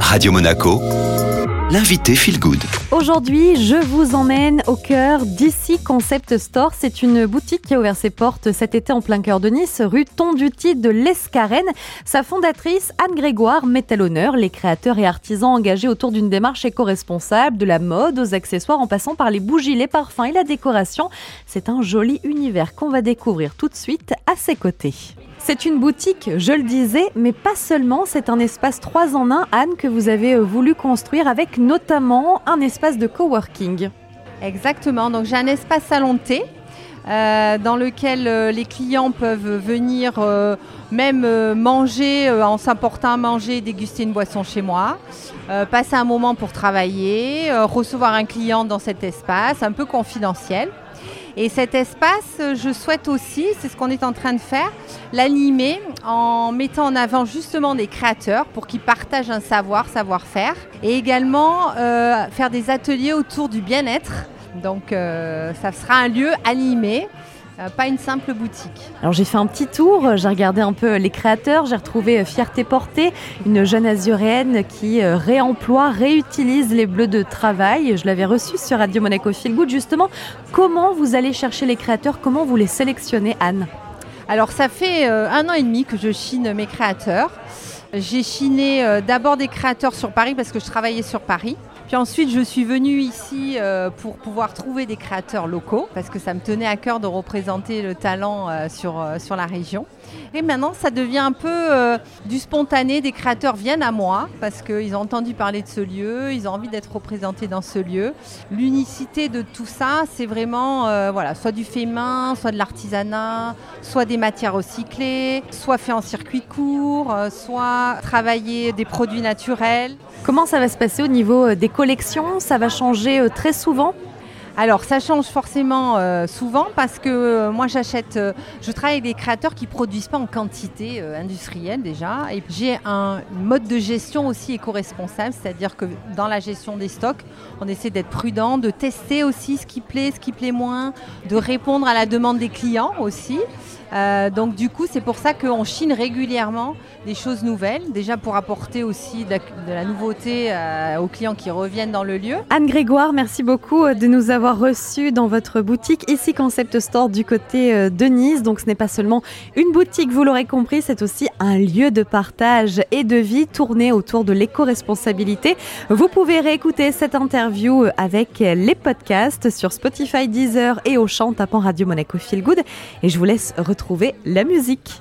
Radio Monaco, l'invité Feel Good. Aujourd'hui, je vous emmène au cœur d'Ici Concept Store. C'est une boutique qui a ouvert ses portes cet été en plein cœur de Nice, rue Tonduti de l'Escarène. Sa fondatrice, Anne Grégoire, met à l'honneur les créateurs et artisans engagés autour d'une démarche éco-responsable, de la mode aux accessoires en passant par les bougies, les parfums et la décoration. C'est un joli univers qu'on va découvrir tout de suite à ses côtés. C'est une boutique, je le disais, mais pas seulement. C'est un espace 3 en 1, Anne, que vous avez euh, voulu construire avec notamment un espace de coworking. Exactement. Donc j'ai un espace salon. Euh, dans lequel euh, les clients peuvent venir même manger en s'important à manger, déguster une boisson chez moi, passer un moment pour travailler, recevoir un client dans cet espace un peu confidentiel. Et cet espace, je souhaite aussi, c'est ce qu'on est en train de faire, l'animer en mettant en avant justement des créateurs pour qu'ils partagent un savoir, savoir-faire. Et également euh, faire des ateliers autour du bien-être. Donc euh, ça sera un lieu animé euh, pas une simple boutique. Alors j'ai fait un petit tour, j'ai regardé un peu les créateurs, j'ai retrouvé Fierté Portée, une jeune azuréenne qui euh, réemploie, réutilise les bleus de travail. Je l'avais reçue sur Radio Monaco Feel Good justement. Comment vous allez chercher les créateurs? Comment vous les sélectionnez Anne? Alors ça fait euh, un an et demi que je chine mes créateurs. J'ai chiné d'abord des créateurs sur Paris parce que je travaillais sur Paris. Puis ensuite, je suis venue ici euh, pour pouvoir trouver des créateurs locaux, parce que ça me tenait à cœur de représenter le talent euh, sur, euh, sur la région. Et maintenant, ça devient un peu du spontané. Des créateurs viennent à moi, parce qu'ils ont entendu parler de ce lieu, ils ont envie d'être représentés dans ce lieu. L'unicité de tout ça, c'est vraiment voilà, soit du fait main, soit de l'artisanat, soit des matières recyclées, soit fait en circuit court, soit travailler des produits naturels. Comment ça va se passer au niveau des collections Ça va changer euh, très souvent alors ça change forcément euh, souvent parce que euh, moi j'achète, je travaille avec des créateurs qui produisent pas en quantité industrielle déjà et j'ai un mode de gestion aussi éco-responsable, c'est-à-dire que dans la gestion des stocks, on essaie d'être prudent, de tester aussi ce qui plaît, ce qui plaît moins, de répondre à la demande des clients aussi. Euh, donc du coup, c'est pour ça qu'on chine régulièrement des choses nouvelles, déjà pour apporter aussi de la, nouveauté euh, aux clients qui reviennent dans le lieu. Anne Grégoire, merci beaucoup euh, de nous avoir reçus dans votre boutique ici Concept Store du côté de Nice. Donc ce n'est pas seulement une boutique, vous l'aurez compris, c'est aussi un lieu de partage et de vie tourné autour de l'éco-responsabilité. Vous pouvez réécouter cette interview avec les podcasts sur Spotify, Deezer et au chant tapant Radio Monaco Feel Good. Et je vous laisse retrouver la musique.